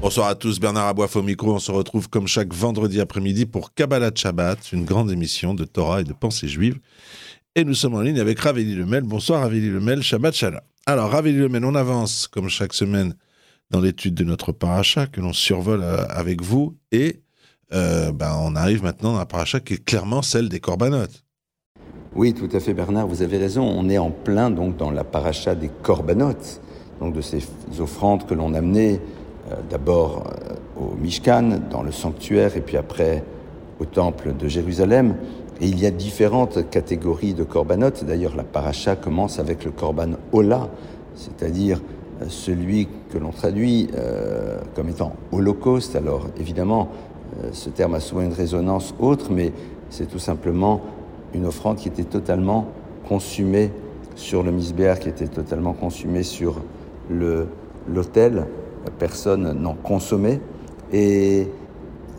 Bonsoir à tous, Bernard Aboif au micro. On se retrouve comme chaque vendredi après-midi pour Kabbalah Shabbat, une grande émission de Torah et de pensée juive. Et nous sommes en ligne avec Raveli Lemel. Bonsoir Raveli Lemel, Shabbat Shalom. Alors Raveli Lemel, on avance comme chaque semaine dans l'étude de notre paracha que l'on survole euh, avec vous et euh, ben, on arrive maintenant à un paracha qui est clairement celle des corbanotes. Oui, tout à fait Bernard, vous avez raison. On est en plein donc dans la paracha des corbanotes, donc de ces offrandes que l'on amenait d'abord euh, au Mishkan, dans le sanctuaire, et puis après au temple de Jérusalem. Et il y a différentes catégories de corbanotes. D'ailleurs, la paracha commence avec le korban Ola, c'est-à-dire euh, celui que l'on traduit comme étant holocauste. Alors évidemment, ce terme a souvent une résonance autre, mais c'est tout simplement une offrande qui était totalement consumée sur le misbéar, qui était totalement consumée sur l'autel. Personne n'en consommait. Et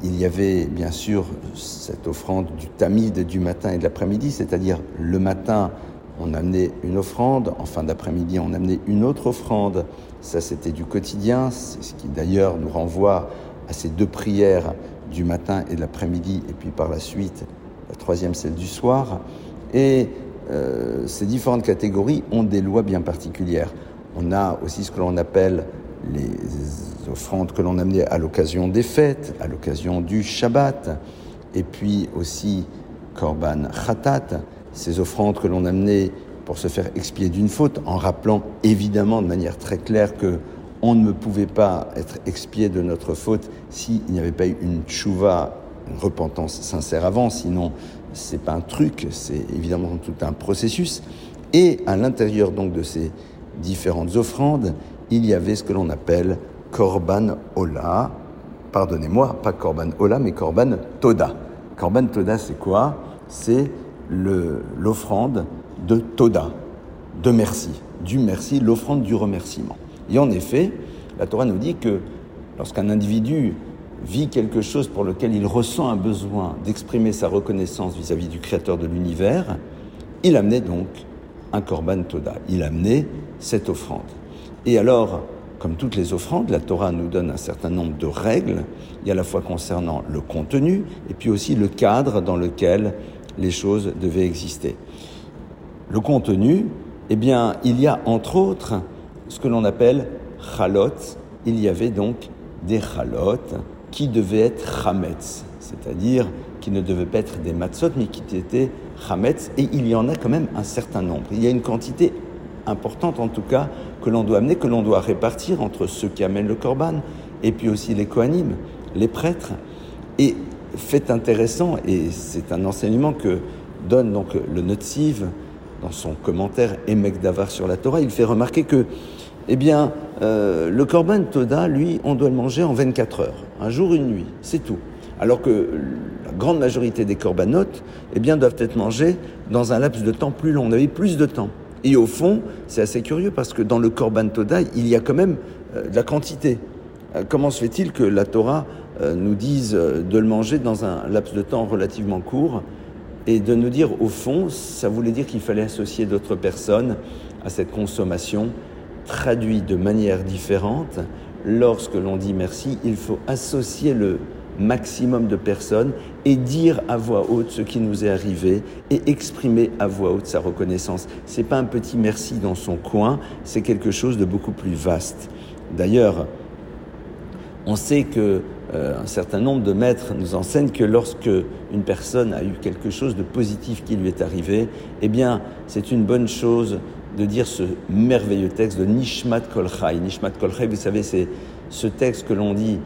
il y avait bien sûr cette offrande du tamid du matin et de l'après-midi, c'est-à-dire le matin, on amenait une offrande, en fin d'après-midi, on amenait une autre offrande. Ça, c'était du quotidien, c'est ce qui d'ailleurs nous renvoie à ces deux prières du matin et de l'après-midi, et puis par la suite la troisième celle du soir. Et euh, ces différentes catégories ont des lois bien particulières. On a aussi ce que l'on appelle les offrandes que l'on amenait à l'occasion des fêtes, à l'occasion du Shabbat, et puis aussi Korban Khatat, ces offrandes que l'on amenait pour se faire expier d'une faute, en rappelant évidemment de manière très claire que on ne pouvait pas être expié de notre faute s'il n'y avait pas eu une tchouva une repentance sincère avant, sinon c'est pas un truc, c'est évidemment tout un processus. Et à l'intérieur donc de ces différentes offrandes, il y avait ce que l'on appelle Korban Ola, pardonnez-moi, pas Korban Ola, mais Korban Toda. Korban Toda, c'est quoi? C'est l'offrande de Toda, de merci, du merci, l'offrande du remerciement. Et en effet, la Torah nous dit que lorsqu'un individu vit quelque chose pour lequel il ressent un besoin d'exprimer sa reconnaissance vis-à-vis du Créateur de l'univers, il amenait donc un Korban Toda, il amenait cette offrande. Et alors, comme toutes les offrandes, la Torah nous donne un certain nombre de règles, a à la fois concernant le contenu et puis aussi le cadre dans lequel les choses devaient exister. Le contenu, eh bien, il y a entre autres ce que l'on appelle chalot, il y avait donc des chalot, qui devait être chametz, c'est-à-dire qui ne devait pas être des matzot, mais qui étaient chametz, et il y en a quand même un certain nombre. Il y a une quantité importante en tout cas que l'on doit amener, que l'on doit répartir entre ceux qui amènent le korban, et puis aussi les kohanim, les prêtres. Et fait intéressant, et c'est un enseignement que donne donc le Notziv dans son commentaire Emek Davar sur la Torah, il fait remarquer que eh bien, euh, le korban toda, lui, on doit le manger en 24 heures, un jour, une nuit, c'est tout. Alors que la grande majorité des corbanotes, eh bien, doivent être mangés dans un laps de temps plus long. On avait plus de temps. Et au fond, c'est assez curieux parce que dans le korban toda, il y a quand même euh, de la quantité. Euh, comment se fait-il que la Torah nous dise de le manger dans un laps de temps relativement court et de nous dire, au fond, ça voulait dire qu'il fallait associer d'autres personnes à cette consommation traduit de manière différente. Lorsque l'on dit merci, il faut associer le maximum de personnes et dire à voix haute ce qui nous est arrivé et exprimer à voix haute sa reconnaissance. C'est pas un petit merci dans son coin, c'est quelque chose de beaucoup plus vaste. D'ailleurs, on sait que euh, un certain nombre de maîtres nous enseignent que lorsque une personne a eu quelque chose de positif qui lui est arrivé, eh bien, c'est une bonne chose de dire ce merveilleux texte de Nishmat Kolchai. Nishmat Kolchai, vous savez, c'est ce texte que l'on dit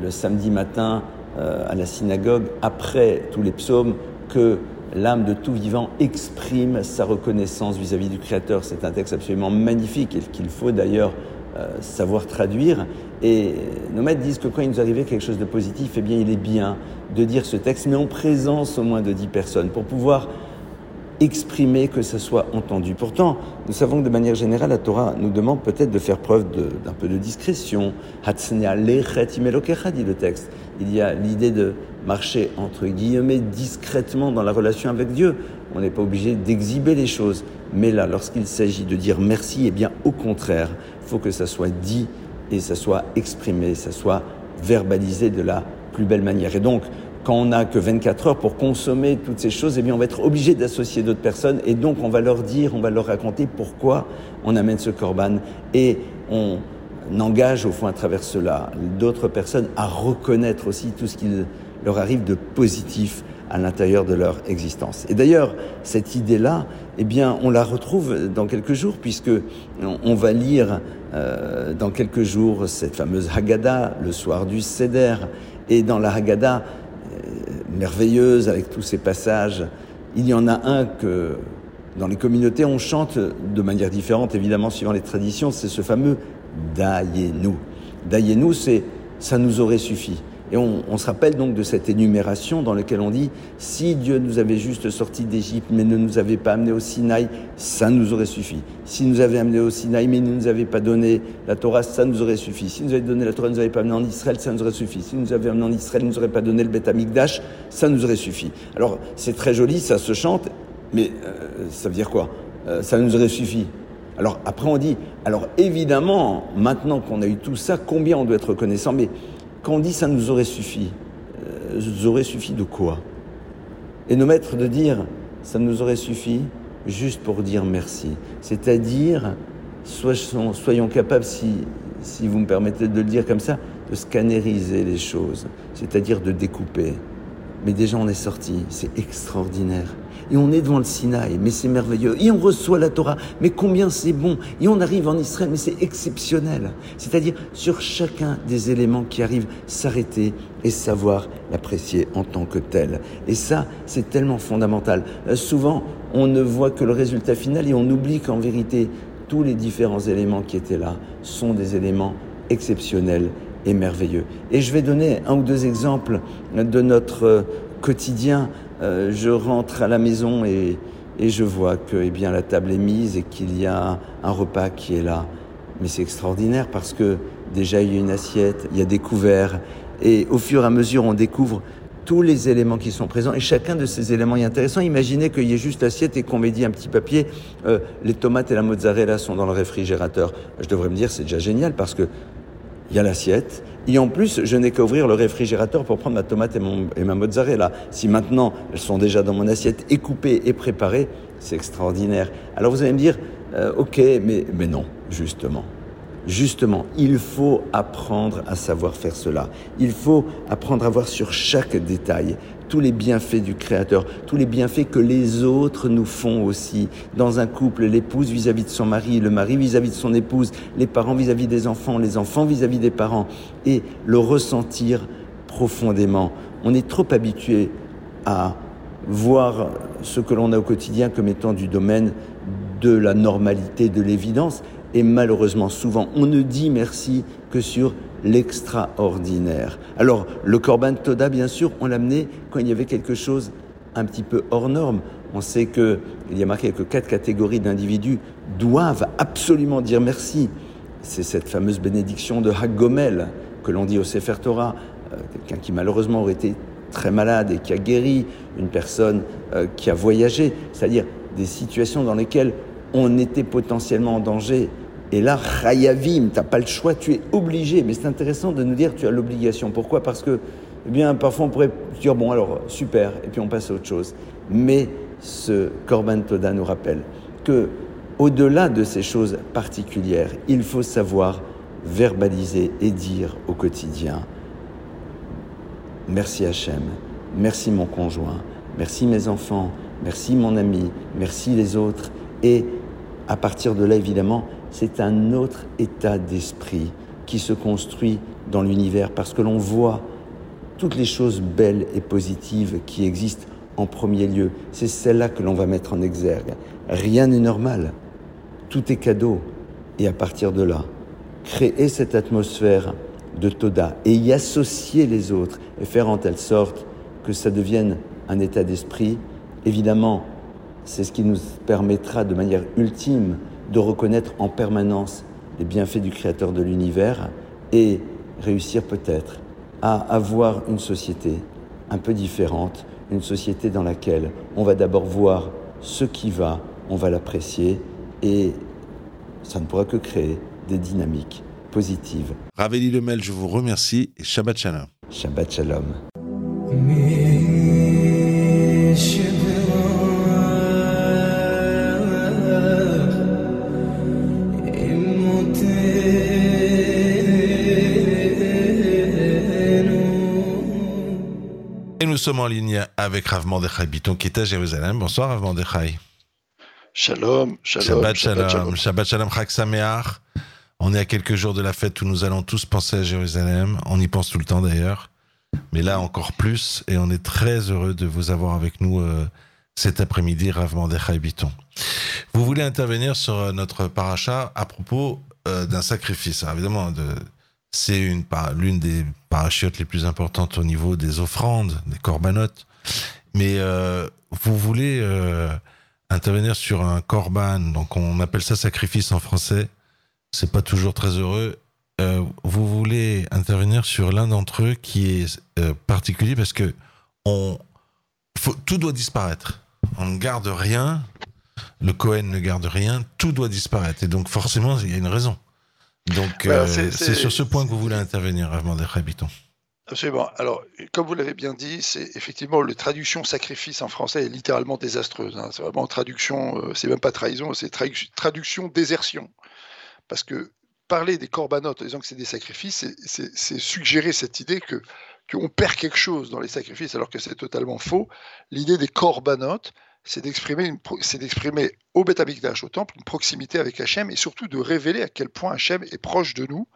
le samedi matin euh, à la synagogue, après tous les psaumes, que l'âme de tout vivant exprime sa reconnaissance vis-à-vis du Créateur. C'est un texte absolument magnifique et qu'il faut d'ailleurs euh, savoir traduire. Et nos maîtres disent que quand il nous arrivait quelque chose de positif, eh bien, il est bien de dire ce texte, mais en présence au moins de dix personnes, pour pouvoir exprimer, que ça soit entendu. Pourtant, nous savons que de manière générale, la Torah nous demande peut-être de faire preuve d'un peu de discrétion. dit le texte. Il y a l'idée de marcher entre guillemets discrètement dans la relation avec Dieu. On n'est pas obligé d'exhiber les choses. Mais là, lorsqu'il s'agit de dire merci, eh bien, au contraire, il faut que ça soit dit et ça soit exprimé, ça soit verbalisé de la plus belle manière. Et donc, quand on n'a que 24 heures pour consommer toutes ces choses, eh bien, on va être obligé d'associer d'autres personnes et donc on va leur dire, on va leur raconter pourquoi on amène ce corban et on engage au fond à travers cela d'autres personnes à reconnaître aussi tout ce qu'il leur arrive de positif à l'intérieur de leur existence. Et d'ailleurs, cette idée-là, eh bien, on la retrouve dans quelques jours, puisque on va lire euh, dans quelques jours cette fameuse Haggadah, le soir du Seder. Et dans la Haggadah, merveilleuse avec tous ces passages. Il y en a un que dans les communautés on chante de manière différente, évidemment suivant les traditions, c'est ce fameux Daïe-nous. Daïe-nous, c'est ça nous aurait suffi. Et on, se rappelle donc de cette énumération dans laquelle on dit si Dieu nous avait juste sortis d'Égypte mais ne nous avait pas amenés au Sinaï, ça nous aurait suffi. S'il nous avait amenés au Sinaï mais ne nous avait pas donné la Torah, ça nous aurait suffi. S'il nous avait donné la Torah, ne nous avait pas amené en Israël, ça nous aurait suffi. S'il nous avait amené en Israël, ne nous aurait pas donné le Beth Amikdash, ça nous aurait suffi. Alors c'est très joli, ça se chante, mais euh, ça veut dire quoi? Euh, Ça nous aurait suffi. Alors après on dit, alors évidemment, maintenant qu'on a eu tout ça, combien on doit être reconnaissant? Mais quand on dit ça nous aurait suffi, euh, nous aurait suffi de quoi? Et nos maîtres de dire ça nous aurait suffi juste pour dire merci. C'est-à-dire, soyons capables, si, si vous me permettez de le dire comme ça, de scanneriser les choses, c'est-à-dire de découper. Mais déjà on est sorti, c'est extraordinaire et on est devant le Sinaï, mais c'est merveilleux. Et on reçoit la Torah, mais combien c'est bon. Et on arrive en Israël, mais c'est exceptionnel. C'est-à-dire sur chacun des éléments qui arrivent, s'arrêter et savoir l'apprécier en tant que tel. Et ça, c'est tellement fondamental. Euh, souvent, on ne voit que le résultat final et on oublie qu'en vérité, tous les différents éléments qui étaient là sont des éléments exceptionnels et merveilleux. Et je vais donner un ou deux exemples de notre euh, quotidien euh, je rentre à la maison et, je vois que eh bien, la table est mise et qu'il y a un repas qui est là. Mais c'est extraordinaire parce que déjà il y a une assiette, il y a des couverts, et au fur et à mesure on découvre tous les éléments qui sont présents et chacun de ces éléments est intéressant. Imaginez qu'il y ait juste l'assiette et qu'on m'ait dit un petit papier, euh, les tomates et la mozzarella sont dans le réfrigérateur. Je devrais me dire c'est déjà génial parce que il y a l'assiette, et en plus, je n'ai qu'à ouvrir le réfrigérateur pour prendre ma tomate et, ma mozzarella. Si maintenant elles sont déjà dans mon assiette et coupées et préparées, c'est extraordinaire. Alors vous allez me dire, euh, ok, mais, mais non, justement. Justement, il faut apprendre à savoir faire cela. Il faut apprendre à voir sur chaque détail tous les bienfaits du Créateur, tous les bienfaits que les autres nous font aussi. Dans un couple, l'épouse vis-à-vis de son mari, le mari vis-à-vis de son épouse, les parents vis-à-vis des enfants, les enfants vis-à-vis des parents, et le ressentir profondément. On est trop habitué à voir ce que l'on a au quotidien comme étant du domaine de la normalité, de l'évidence, et malheureusement souvent on ne dit merci que sur l'extraordinaire. Alors, le Corban Toda, bien sûr, on l'a amené quand il y avait quelque chose un petit peu hors norme. On sait qu'il y a marqué que quatre catégories d'individus doivent absolument dire merci. C'est cette fameuse bénédiction de Haggomel que l'on dit au Sefer Torah, euh, quelqu'un qui malheureusement aurait été très malade et qui a guéri, une personne euh, qui a voyagé, c'est-à-dire des situations dans lesquelles on était potentiellement en danger et là, Chayavim, tu n'as pas le choix, tu es obligé. Mais c'est intéressant de nous dire tu as l'obligation. Pourquoi? Parce que, eh bien, parfois on pourrait dire, bon, alors, super, et puis on passe à autre chose. Mais ce Korban Toda nous rappelle que, au-delà de ces choses particulières, il faut savoir verbaliser et dire au quotidien Merci Hachem, merci mon conjoint, merci mes enfants, merci mon ami, merci les autres. Et à partir de là, évidemment, c'est un autre état d'esprit qui se construit dans l'univers parce que l'on voit toutes les choses belles et positives qui existent en premier lieu. C'est celle-là que l'on va mettre en exergue. Rien n'est normal. Tout est cadeau. Et à partir de là, créer cette atmosphère de Toda et y associer les autres et faire en telle sorte que ça devienne un état d'esprit, évidemment, C'est ce qui nous permettra de manière ultime de reconnaître en permanence les bienfaits du Créateur de l'univers et réussir peut-être à avoir une société un peu différente, une société dans laquelle on va d'abord voir ce qui va, on va l'apprécier et ça ne pourra que créer des dynamiques positives. Raveli Lemel, je vous remercie et Shabbat Shalom. Shabbat Shalom. Et nous sommes en ligne avec Rav Mordechai Biton qui est à Jérusalem. Bonsoir Rav Mordechai. Shalom, shalom. Shabbat shalom, Shabbat shalom, Chag Sameach. On est à quelques jours de la fête où nous allons tous penser à Jérusalem. On y pense tout le temps d'ailleurs. Mais là encore plus. Et on est très heureux de vous avoir avec nous euh, cet après-midi, Rav Mordechai Biton. Vous voulez intervenir sur euh, notre paracha à propos euh, d'un sacrifice. Alors, évidemment, de, c'est une, l'une des parachutes les plus importantes au niveau des offrandes, des corbanotes. Mais euh, vous voulez euh, intervenir sur un corban, donc on appelle ça sacrifice en français. C'est pas toujours très heureux. Euh, vous voulez intervenir sur l'un d'entre eux qui est particulier parce que on, tout doit disparaître. On ne garde rien. Le Cohen ne garde rien. Tout doit disparaître. Et donc forcément, il y a une raison. Donc Voilà, euh, c'est- sur ce point que vous voulez intervenir, Rav Mordechai Biton. Absolument. Alors, comme vous l'avez bien dit, c'est effectivement le traduction sacrifice en français est littéralement désastreuse. hein. C'est vraiment traduction, euh, c'est même pas trahison, c'est tradu- traduction désertion. Parce que parler des corbanotes en disant que c'est des sacrifices, c'est suggérer cette idée que qu'on perd quelque chose dans les sacrifices, alors que c'est totalement faux. L'idée des corbanotes, c'est d'exprimer, au Beth au temple, une proximité avec Hachem et surtout de révéler à quel point Hachem est proche de nous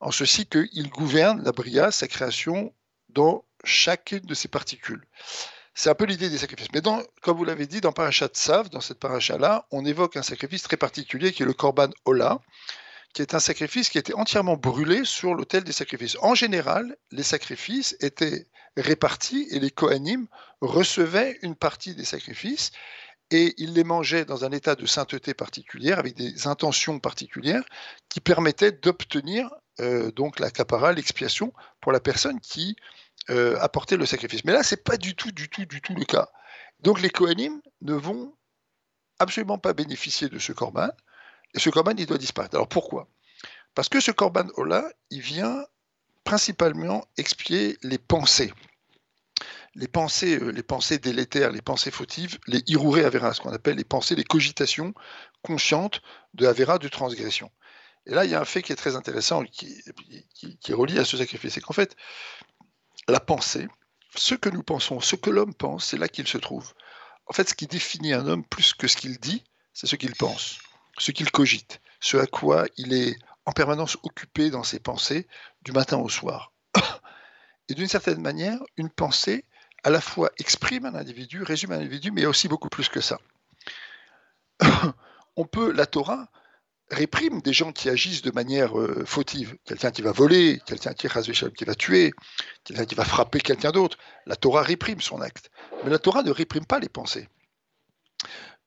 en ceci qu'il gouverne la Bria, sa création, dans chacune de ses particules. C'est un peu l'idée des sacrifices. Mais comme vous l'avez dit, dans Parashat Sav, dans cette paracha-là, on évoque un sacrifice très particulier qui est le Korban Ola, qui est un sacrifice qui était entièrement brûlé sur l'autel des sacrifices. En général, les sacrifices étaient répartis et les Kohanim recevaient une partie des sacrifices et ils les mangeaient dans un état de sainteté particulière, avec des intentions particulières qui permettaient d'obtenir euh, donc la capara, l'expiation pour la personne qui euh, apportait le sacrifice. Mais là, c'est pas du tout, du tout, du tout le cas. Donc les Kohanim ne vont absolument pas bénéficier de ce korban, et ce korban, il doit disparaître. Alors pourquoi? Parce que ce korban Ola, il vient principalement expier les pensées. Les pensées, euh, les pensées délétères, les pensées fautives, les iruré avera, ce qu'on appelle les pensées, les cogitations conscientes de avera, de transgression. Et là, il y a un fait qui est très intéressant, qui, qui, qui est relié à ce sacrifice, c'est qu'en fait, la pensée, ce que nous pensons, ce que l'homme pense, c'est là qu'il se trouve. En fait, ce qui définit un homme plus que ce qu'il dit, c'est ce qu'il pense, ce qu'il cogite, ce à quoi il est en permanence occupé dans ses pensées du matin au soir. Et d'une certaine manière, une pensée à la fois exprime un individu, résume un individu, mais aussi beaucoup plus que ça. On peut, la Torah réprime des gens qui agissent de manière euh, fautive. Quelqu'un qui va voler, quelqu'un qui, qui va tuer, quelqu'un qui va frapper quelqu'un d'autre. La Torah réprime son acte. Mais la Torah ne réprime pas les pensées.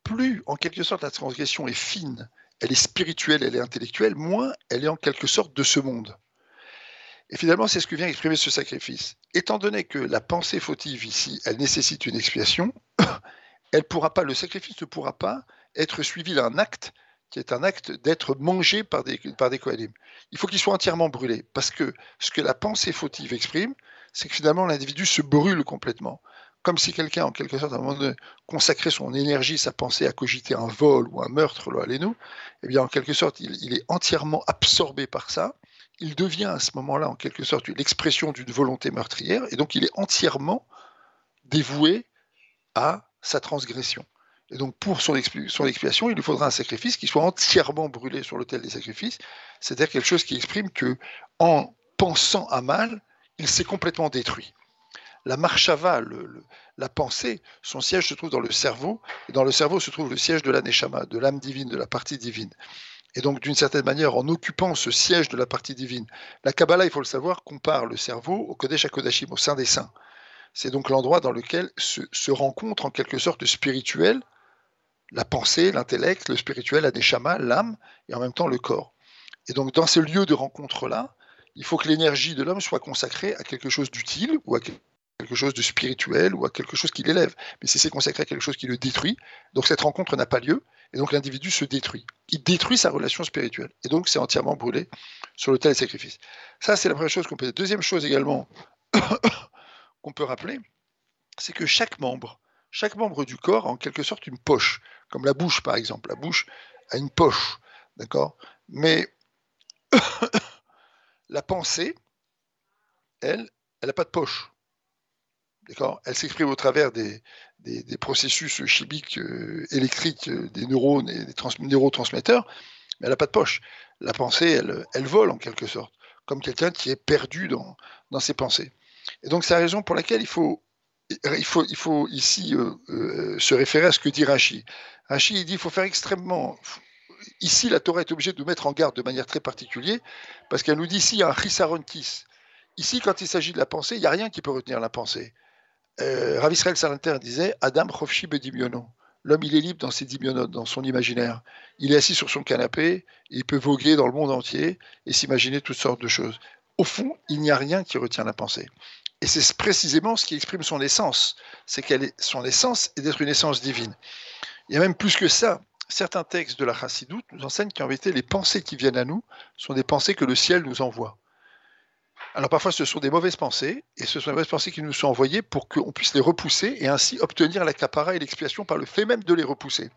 Plus, en quelque sorte, la transgression est fine, elle est spirituelle, elle est intellectuelle, moins elle est en quelque sorte de ce monde. Et finalement, c'est ce que vient exprimer ce sacrifice. Étant donné que la pensée fautive ici, elle nécessite une expiation, elle pourra pas, le sacrifice ne pourra pas être suivi d'un acte qui est un acte d'être mangé par des, par des. Il faut qu'il soit entièrement brûlé, parce que ce que la pensée fautive exprime, c'est que finalement l'individu se brûle complètement. Comme si quelqu'un, en quelque sorte, à un moment donné, consacrait son énergie, sa pensée à cogiter un vol ou un meurtre, là, nous, eh bien, en quelque sorte, il est entièrement absorbé par ça. Il devient à ce moment-là, en quelque sorte, l'expression d'une volonté meurtrière, et donc il est entièrement dévoué à sa transgression. Et donc, pour son, expi son, expiation, il lui faudra un sacrifice qui soit entièrement brûlé sur l'autel des sacrifices, c'est-à-dire quelque chose qui exprime que, en pensant à mal, il s'est complètement détruit. La marshava, la pensée, son siège se trouve dans le cerveau, et dans le cerveau se trouve le siège de l'aneshama, de l'âme divine, de la partie divine. Et donc, d'une certaine manière, en occupant ce siège de la partie divine, la Kabbalah, il faut le savoir, compare le cerveau au Kodesh HaKodashim, au sein des saints. C'est donc l'endroit dans lequel se, se rencontre en quelque sorte le spirituel la pensée, l'intellect, le spirituel, la neshama, l'âme, et en même temps le corps. Et donc dans ce lieu de rencontre-là, il faut que l'énergie de l'homme soit consacrée à quelque chose d'utile ou à quelque chose de spirituel ou à quelque chose qui l'élève. Mais si c'est consacré à quelque chose qui le détruit, donc cette rencontre n'a pas lieu, et donc l'individu se détruit. Il détruit sa relation spirituelle. Et donc c'est entièrement brûlé sur l'autel des sacrifices. Ça, c'est la première chose qu'on peut dire. Deuxième chose également qu'on peut rappeler, c'est que chaque membre, chaque membre du corps a en quelque sorte une poche, comme la bouche par exemple. La bouche a une poche, d'accord? Mais la pensée, elle, elle n'a pas de poche. D'accord Elle s'exprime au travers des, des, processus chimiques euh, électriques euh, des neurones et des neurotransmetteurs, mais elle n'a pas de poche. La pensée, elle, elle, vole en quelque sorte, comme quelqu'un qui est perdu dans, dans ses pensées. Et donc c'est la raison pour laquelle il faut, il faut, il faut ici euh, se référer à ce que dit Rashi. Rashi, il dit qu'il faut faire extrêmement ici, la Torah est obligée de nous mettre en garde de manière très particulière, parce qu'elle nous dit ici, il y a un chisarontis. Ici, quand il s'agit de la pensée, il n'y a rien qui peut retenir la pensée. Euh, Rav Israël Salanter disait Adam Chofshi Bedimiono. L'homme, il est libre dans ses dimionotes, dans son imaginaire. Il est assis sur son canapé, il peut voguer dans le monde entier et s'imaginer toutes sortes de choses. Au fond, il n'y a rien qui retient la pensée. Et c'est précisément ce qui exprime son essence. C'est qu'elle est, son essence est d'être une essence divine. Il y a même plus que ça certains textes de la Chassidoute nous enseignent qu'en vérité, les pensées qui viennent à nous sont des pensées que le ciel nous envoie. Alors parfois, ce sont des mauvaises pensées, et ce sont des mauvaises pensées qui nous sont envoyées pour qu'on puisse les repousser et ainsi obtenir l'accaparat et l'expiation par le fait même de les repousser.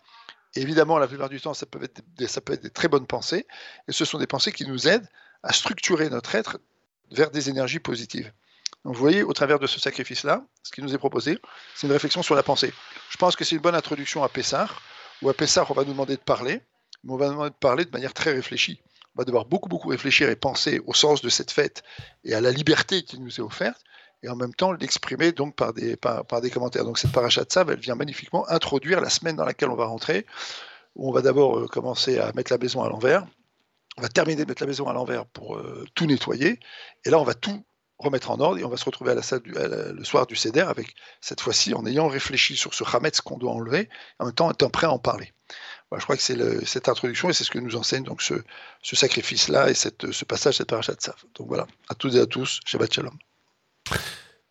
évidemment, la plupart du temps, ça peut, être des, ça peut être des très bonnes pensées, et ce sont des pensées qui nous aident à structurer notre être vers des énergies positives. Donc vous voyez, au travers de ce sacrifice-là, ce qui nous est proposé, c'est une réflexion sur la pensée. Je pense que c'est une bonne introduction à Pessah, ou à Pessah, on va nous demander de parler, mais on va nous demander de parler de manière très réfléchie. On va devoir beaucoup, beaucoup réfléchir et penser au sens de cette fête et à la liberté qui nous est offerte, et en même temps l'exprimer donc par des, par, des commentaires. Donc cette paracha de Sav, elle vient magnifiquement introduire la semaine dans laquelle on va rentrer, où on va d'abord euh, commencer à mettre la maison à l'envers, on va terminer de mettre la maison à l'envers pour euh, tout nettoyer, et là on va tout remettre en ordre et on va se retrouver à la salle le soir du CEDER avec cette fois-ci en ayant réfléchi sur ce Hametz qu'on doit enlever, en même temps étant prêt à en parler. Je crois que c'est cette introduction et c'est ce que nous enseigne donc ce, sacrifice-là et cette, ce passage, cette paracha de Saf. Donc voilà, à toutes et à tous, Shabbat Shalom.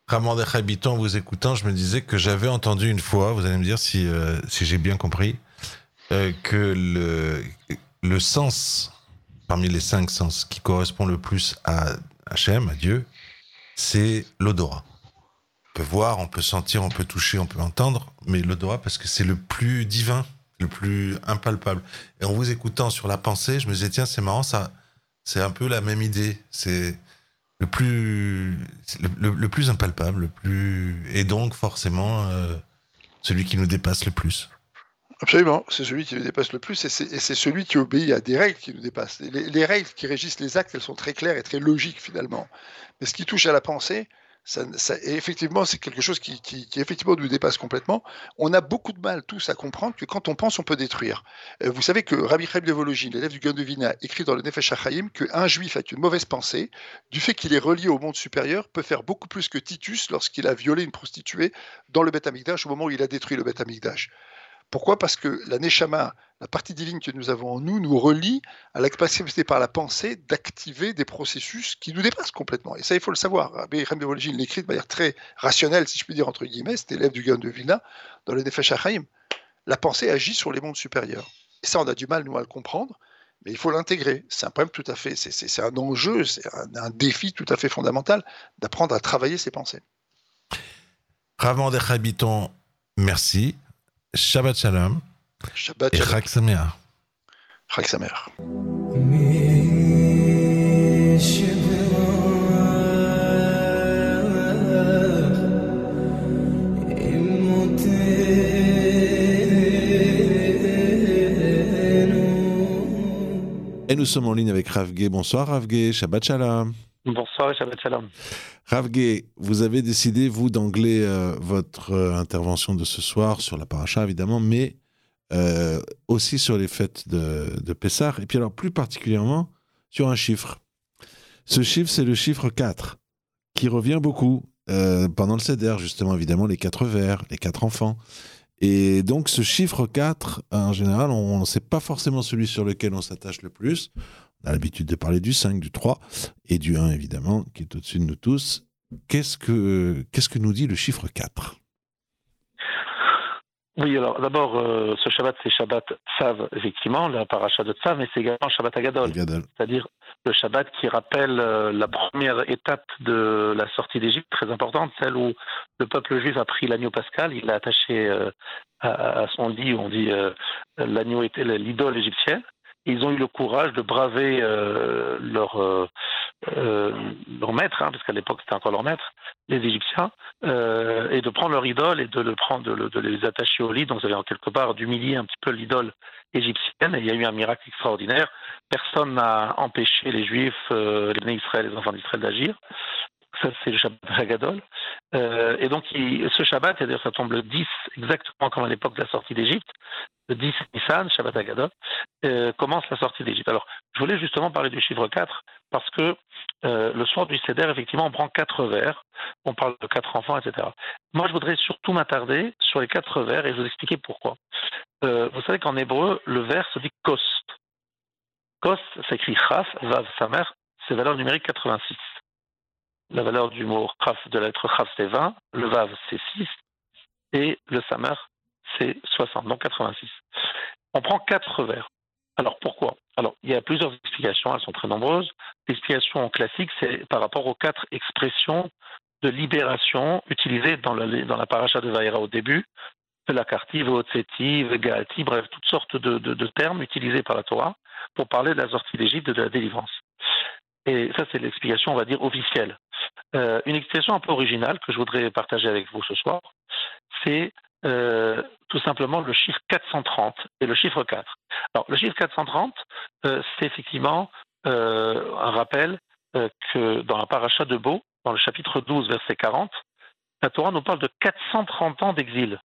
Ramandech habitant, vous écoutant, je me disais que j'avais entendu une fois, vous allez me dire si, euh, si j'ai bien compris, euh, que le, le sens, parmi les cinq sens qui correspond le plus à Hachem, à Dieu, c'est l'odorat. On peut voir, on peut sentir, on peut toucher, on peut entendre, mais l'odorat parce que c'est le plus divin, le plus impalpable. Et en vous écoutant sur la pensée, je me disais tiens c'est marrant ça, c'est un peu la même idée. C'est le plus le, plus impalpable, le plus et donc forcément euh, celui qui nous dépasse le plus. Absolument, c'est celui qui nous dépasse le plus et c'est celui qui obéit à des règles qui nous dépassent. Les, règles qui régissent les actes, elles sont très claires et très logiques finalement. Mais ce qui touche à la pensée, effectivement, c'est quelque chose qui, effectivement nous dépasse complètement. On a beaucoup de mal tous à comprendre que quand on pense, on peut détruire. Euh, vous savez que Rabbi Chaim de Vologine, l'élève du Gandovina, écrit dans le Nefesh HaChaim qu'un juif avec une mauvaise pensée, du fait qu'il est relié au monde supérieur, peut faire beaucoup plus que Titus lorsqu'il a violé une prostituée dans le Beth Amikdash au moment où il a détruit le Beth Amikdash. Pourquoi? Parce que la Neshama, la partie divine que nous avons en nous, nous relie à la capacité par la pensée d'activer des processus qui nous dépassent complètement. Et ça, il faut le savoir. Rabbi Chaim de l'écrit de manière très rationnelle, si je puis dire, entre guillemets, c'était élève du Gaon de Vilna, dans le Nefesh HaChaim. La pensée agit sur les mondes supérieurs. Et ça, on a du mal, nous, à le comprendre, mais il faut l'intégrer. C'est un problème tout à fait, c'est un enjeu, c'est un, défi tout à fait fondamental d'apprendre à travailler ses pensées. Ravan Habiton, merci. Shabbat Shalom. Shabbat Shalom. Et Chag Sameach. Chag Sameach. Et nous sommes en ligne avec Ravgé. Bonsoir Ravgé, Shabbat Shalom. Bonsoir et Shabbat Shalom. Ravgé, vous avez décidé, vous, d'angler euh, votre euh, intervention de ce soir sur la paracha, évidemment, mais euh, aussi sur les fêtes de, de et puis alors plus particulièrement sur un chiffre. Ce chiffre, c'est le chiffre 4, qui revient beaucoup pendant le CEDER, justement, évidemment, les quatre vers, les quatre enfants. Et donc ce chiffre 4, en général, on ne sait pas forcément celui sur lequel on s'attache le plus. On a l'habitude de parler du 5, du 3 et du 1, évidemment, qui est au-dessus de nous tous. Qu'est-ce que, qu'est-ce que nous dit le chiffre 4 oui, alors d'abord, euh, ce Shabbat, c'est Shabbat Tzav, effectivement, la paracha de Tzav, mais c'est également Shabbat Agadol. C'est-à-dire le Shabbat qui rappelle euh, la première étape de la sortie d'Égypte, très importante, celle où le peuple juif a pris l'agneau pascal, il l'a attaché euh, à, son lit, on dit l'agneau était l'idole égyptienne. Ils ont eu le courage de braver leur, leur maître, hein, parce qu'à l'époque c'était encore leur maître, les Égyptiens, euh, et de prendre leur idole et de le prendre, de, les attacher au lit. Donc, vous avez en quelque part d'humilier un petit peu l'idole égyptienne. Il y a eu un miracle extraordinaire. Personne n'a empêché les Juifs, euh, les Israël, les enfants d'Israël d'agir. Ça, c'est le Shabbat Hagadol. Euh, et donc, ce Shabbat, c'est-à-dire ça tombe le 10, exactement comme à l'époque de la sortie d'Égypte, le 10 Nissan, Shabbat Hagadol, euh, commence la sortie d'Égypte. Alors, je voulais justement parler du chiffre 4, parce que euh, le soir du Seder, effectivement, on prend quatre verres, on parle de quatre enfants, etc. Moi, je voudrais surtout m'attarder sur les quatre verres et vous expliquer pourquoi. vous savez qu'en hébreu, le verre se dit kost. Kost s'écrit chaf, vav, sa mère, c'est valeur numérique 86. La valeur du mot khaf, de la lettre khaf, c'est 20, le vav, c'est 6, et le samer, c'est 60, donc 86. On prend quatre vers. Alors pourquoi? Alors il y a plusieurs explications, elles sont très nombreuses. L'explication classique, c'est par rapport aux quatre expressions de libération utilisées dans la, dans la paracha de Vaïra au début, de la Kartiv, Otseti, Gaati, bref, toutes sortes de, de, termes utilisés par la Torah pour parler de la sortie d'Égypte, de la délivrance. Et ça, c'est l'explication, on va dire, officielle. Euh, une expression un peu originale que je voudrais partager avec vous ce soir, c'est euh, tout simplement le chiffre 430 et le chiffre 4. Alors, le chiffre 430, euh, c'est effectivement un rappel que dans la paracha de Beau, dans le chapitre 12, verset 40, la Torah nous parle de 430 ans d'exil.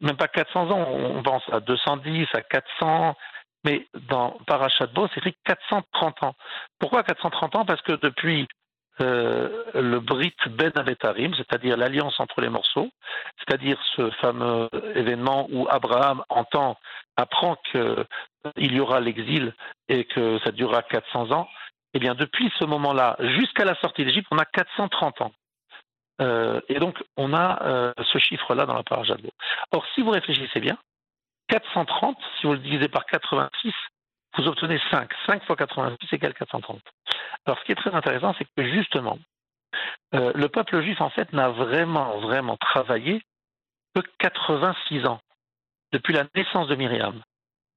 Même pas 400 ans, on pense à 210, à 400, mais dans Parachat Beau, c'est écrit 430 ans. Pourquoi 430 ans? Parce que depuis euh, le Brit Ben Abetarim, c'est-à-dire l'alliance entre les morceaux, c'est-à-dire ce fameux événement où Abraham entend, apprend qu'il y aura l'exil et que ça durera 400 ans, eh bien depuis ce moment-là jusqu'à la sortie d'Égypte, on a 430 ans. Euh, et donc on a euh, ce chiffre-là dans la page Or, si vous réfléchissez bien, 430, si vous le divisez par 86, vous obtenez 5. 5 fois 86 égale 430. Alors, ce qui est très intéressant, c'est que justement, euh, le peuple juif, en fait, n'a vraiment, vraiment travaillé que 86 ans, depuis la naissance de Myriam,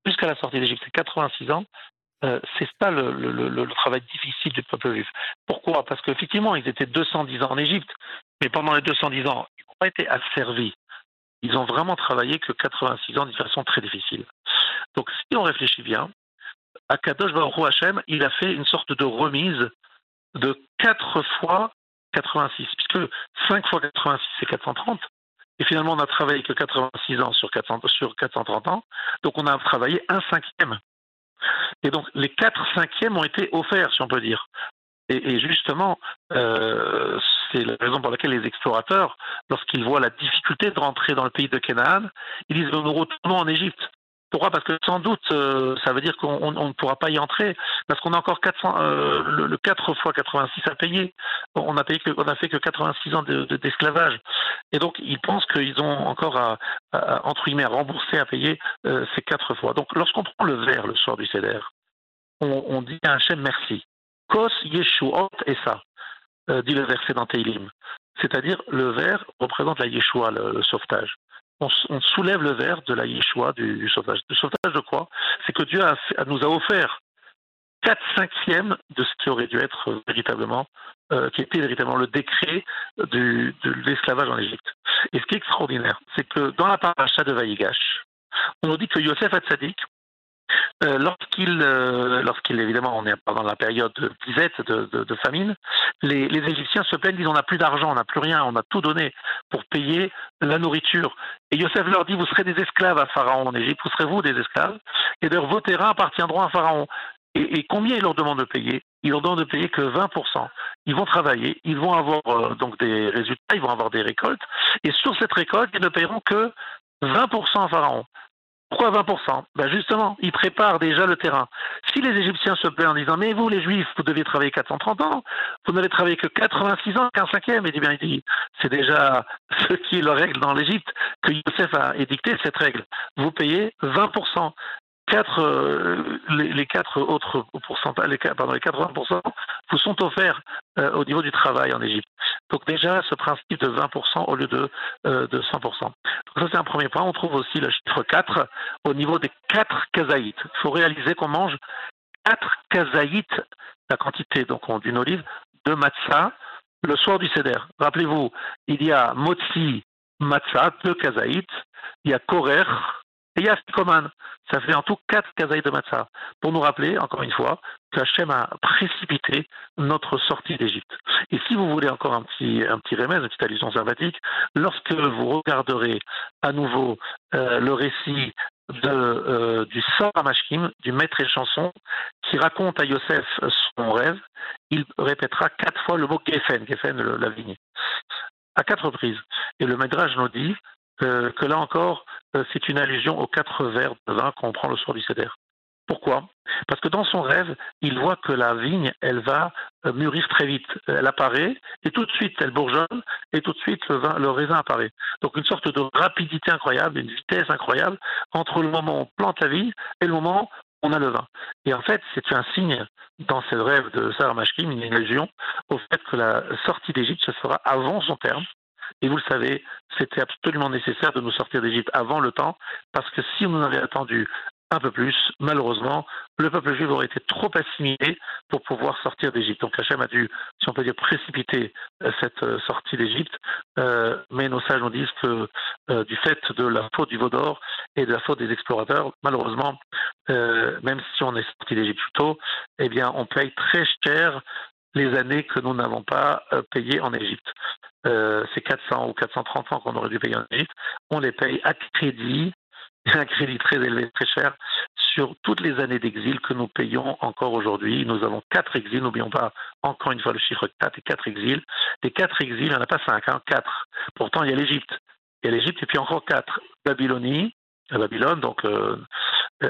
jusqu'à la sortie d'Égypte. C'est 86 ans. Euh, c'est ça le, travail difficile du peuple juif. Pourquoi? Parce qu'effectivement, ils étaient 210 ans en Égypte, mais pendant les 210 ans, ils n'ont pas été asservis. Ils ont vraiment travaillé que 86 ans d'une façon très difficile. Donc, si on réfléchit bien, à Kadosh Baruch Hashem, il a fait une sorte de remise de 4 fois 86, puisque 5 fois 86, c'est 430. Et finalement, on a travaillé que 86 ans sur, 400, sur 430 ans. Donc, on a travaillé un cinquième. Et donc, les 4 cinquièmes ont été offerts, si on peut dire. Et, justement, euh, c'est la raison pour laquelle les explorateurs, lorsqu'ils voient la difficulté de rentrer dans le pays de Canaan, ils disent nous retournons en Égypte. Pourquoi Parce que sans doute, euh, ça veut dire qu'on ne pourra pas y entrer, parce qu'on a encore 400, euh, le, 4 fois 86 à payer. On a, payé que, a fait que 86 ans d'esclavage. et donc, ils pensent qu'ils ont encore à, entre guillemets, à rembourser, à payer euh, ces 4 fois. Donc, lorsqu'on prend le verre le soir du CEDER, on, dit à Hachem merci. Kos Yeshuot dit le verset dans. C'est-à-dire, le verre représente la Yeshua, le sauvetage on, soulève le verre de la Yeshua, du, sauvetage. Le sauvetage de quoi? C'est que Dieu nous a offert 4 cinquièmes de ce qui aurait dû être véritablement, euh, qui était véritablement le décret de l'esclavage en Égypte. Et ce qui est extraordinaire, c'est que dans la paracha de Vaïgash, on nous dit que Yosef Hatzadik, euh, lorsqu'il, euh, lorsqu'il évidemment, on est pendant la période de disette, de, famine, les, Égyptiens se plaignent, disent on n'a plus d'argent, on n'a plus rien, on a tout donné pour payer la nourriture. Et Yosef leur dit vous serez des esclaves à Pharaon en Égypte, vous serez vous des esclaves, et de vos terrains appartiendront à Pharaon. Et, combien il leur demande de payer? Il leur demande de payer que 20%. Ils vont travailler, ils vont avoir euh, donc des résultats, ils vont avoir des récoltes, et sur cette récolte, ils ne paieront que 20% Pharaon. Pourquoi 20% ben Justement, ils préparent déjà le terrain. Si les Égyptiens se plaignent en disant Mais vous, les Juifs, vous devez travailler 430 ans, vous n'avez travaillé que 86 ans, 15 cinquième, et dit bien, dit, c'est déjà ce qui est la règle dans l'Égypte, que Youssef a édicté cette règle. Vous payez 20% quatre, euh, les, quatre autres pourcentages, les, pardon, les 80% vous sont offerts euh, au niveau du travail en Égypte. Donc déjà, ce principe de 20% au lieu de, euh, de 100%. Donc ça, c'est un premier point. On trouve aussi le chiffre 4 au niveau des 4 kazaïtes. Il faut réaliser qu'on mange 4 kazaïtes, la quantité donc d'une olive, de matzah, le soir du Seder. Rappelez-vous, il y a motzi, matzah, deux kazaïtes, il y a korer, et il y a Fikoman. Ça fait en tout quatre kazaïs de matzah. Pour nous rappeler, encore une fois, qu'Hachem a précipité notre sortie d'Égypte. Et si vous voulez encore un petit, un petit remède, une petite allusion sympathique, lorsque vous regarderez à nouveau euh, le récit de, euh, du Saramashkim, du maître et chanson, qui raconte à Yosef son rêve, il répétera quatre fois le mot Geffen, Geffen, la vigne, à quatre reprises. Et le Midrash nous dit que là encore, euh, c'est une allusion aux quatre verres de vin qu'on prend le soir du Seder. Pourquoi? Parce que dans son rêve, il voit que la vigne, elle va euh, mûrir très vite. Elle apparaît et tout de suite, elle bourgeonne et tout de suite, le, vin, le raisin apparaît. Donc une sorte de rapidité incroyable, une vitesse incroyable entre le moment où on plante la vigne et le moment où on a le vin. Et en fait, c'est un signe dans ce rêve de Sarah Mashkim, une allusion au fait que la sortie d'Égypte se fera avant son terme, et vous le savez, c'était absolument nécessaire de nous sortir d'Égypte avant le temps, parce que si on en avait attendu un peu plus, malheureusement, le peuple juif aurait été trop assimilé pour pouvoir sortir d'Égypte. Donc Hachem a dû, si on peut dire, précipiter euh, cette euh, sortie d'Égypte. Euh, mais nos sages nous disent que du fait de la faute du Vaudor et de la faute des explorateurs, malheureusement, même si on est sorti d'Égypte plus tôt, eh bien, on paye très cher les années que nous n'avons pas payées en Égypte. Euh, ces 400 ou 430 ans qu'on aurait dû payer en Égypte, on les paye à crédit, un crédit très élevé, très cher, sur toutes les années d'exil que nous payons encore aujourd'hui. Nous avons quatre exils, n'oublions pas encore une fois le chiffre 4 et quatre exils. Les quatre exils, il n'y en a pas cinq, hein, quatre. Pourtant, il y a l'Égypte. Il y a l'Égypte et puis encore quatre. Babylonie, la Babylone, donc euh,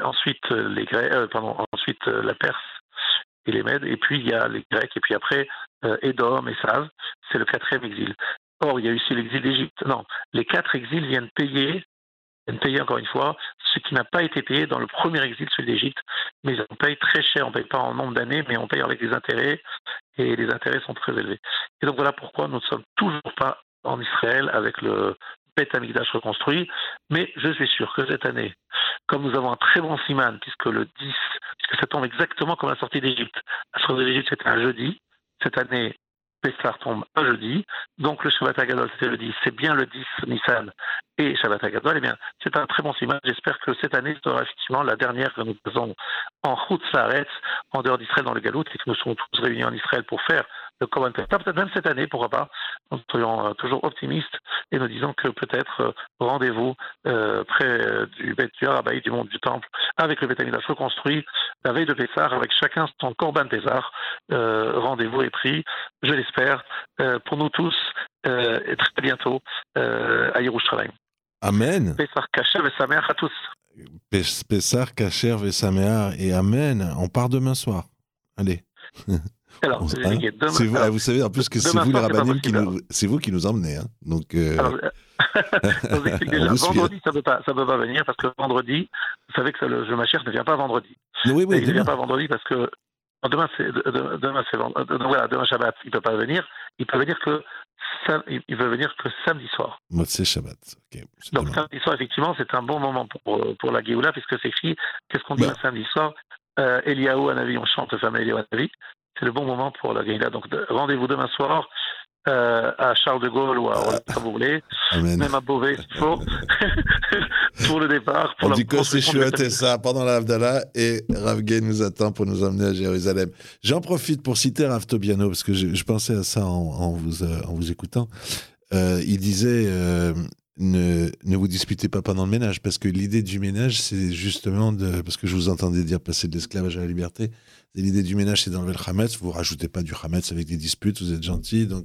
ensuite les Grecs, pardon, ensuite la Perse et les Mèdes, et puis il y a les Grecs, et puis après euh, Édom et Sav, c'est le quatrième exil. Or, il y a aussi l'exil d'Égypte. Non, les quatre exils viennent payer, viennent payer encore une fois, ce qui n'a pas été payé dans le premier exil, celui d'Égypte, mais on paye très cher, on ne paye pas en nombre d'années, mais on paye avec des intérêts, et les intérêts sont très élevés. Et donc voilà pourquoi nous ne sommes toujours pas en Israël avec le Beth Amikdash reconstruit, mais je suis sûr que cette année, comme nous avons un très bon siman, puisque le 10, puisque ça tombe exactement comme la sortie d'Égypte. La sortie d'Égypte, c'était un jeudi. Cette année, Pessar tombe un jeudi, donc le Shabbat Agadol c'était le 10, c'est bien le 10 Nissan et Shabbat Agadol, eh bien c'est un très bon signe. J'espère que cette année sera effectivement la dernière que nous faisons en route Saaretz, en dehors d'Israël dans le Galout, et que nous serons tous réunis en Israël pour faire le Korban Peut-être même cette année, pourquoi pas. Nous soyons euh, toujours optimistes et nous disons que peut-être euh, rendez-vous euh, près du Beth Harabaï, du monde du Temple, avec le Beth reconstruit la veille de Pessar, avec chacun son Korban Pessar. rendez-vous est pris, je l'espère, pour nous tous, et très bientôt à Yerushalayim. Amen. Pessar Kacher et à tous. Pessar Kacher et et Amen. On part demain soir. Allez. Alors, vous, ah, vous, savez en plus que c'est vous les rabbinim qui nous, c'est vous qui nous emmenez, hein. Donc. Euh... Alors, vendredi, ça ne peut pas, ça peut pas venir parce que vendredi, vous savez que ça, le jeu Machère ne vient pas vendredi. Oui, oui, il ne vient pas vendredi parce que demain, c'est demain, c'est euh, voilà, demain Shabbat, il ne peut pas venir. Il peut venir que il veut venir que samedi soir. c'est Shabbat. Donc samedi soir, effectivement, c'est un bon moment pour, pour la Géoula, puisque c'est écrit, qu'est-ce qu'on dit bah. samedi soir? Euh, Eliaou Anavi, on chante le fameux Eliaou Anavi c'est le bon moment pour la Gaïda. Donc rendez-vous demain soir euh, à Charles de Gaulle ou à Orléans, vous voulez, même à Beauvais s'il faut, pour le départ. Pour On dit que c'est chouette et ça pendant l'Avdallah et Rav Gay nous attend pour nous emmener à Jérusalem. J'en profite pour citer Rav Tobiano parce que je, pensais à ça en, vous, euh, en vous écoutant. Euh, il disait ne, ne vous disputez pas pendant le ménage parce que l'idée du ménage c'est justement de parce que je vous entendais dire passer de l'esclavage à la liberté l'idée du ménage, c'est d'enlever le Hametz. Vous rajoutez pas du Hametz avec des disputes, vous êtes gentil. Donc,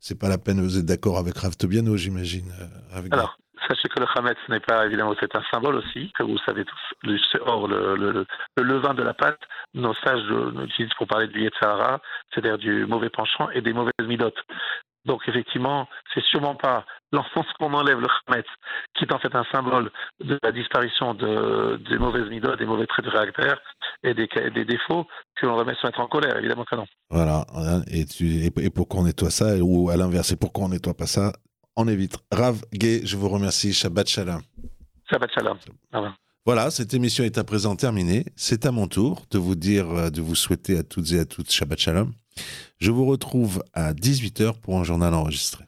c'est pas la peine, vous êtes d'accord avec Rav Tobiano, j'imagine. Euh, Alors, Sachez que le Hametz n'est pas évidemment, c'est un symbole aussi, que vous savez tous. Or, le, le, le, levain de la pâte, nos sages l'utilisent pour parler du Yetzahara, c'est-à-dire du mauvais penchant et des mauvaises midotes. Donc effectivement, c'est sûrement pas l'enfance qu'on enlève le Hametz, qui est en fait un symbole de la disparition de, des mauvaises midotes, des mauvais traits de caractère et des, des défauts que l'on remet se mettre en colère, évidemment que non. Voilà, et, tu, et pourquoi on nettoie ça, ou à l'inverse, et pourquoi on nettoie pas ça on évite. Rav Gay, je vous remercie. Shabbat Shalom. Shabbat Shalom. Voilà, cette émission est à présent terminée. C'est à mon tour de vous dire, euh, de vous souhaiter à toutes et à toutes Shabbat Shalom. Je vous retrouve à 18h pour un journal enregistré.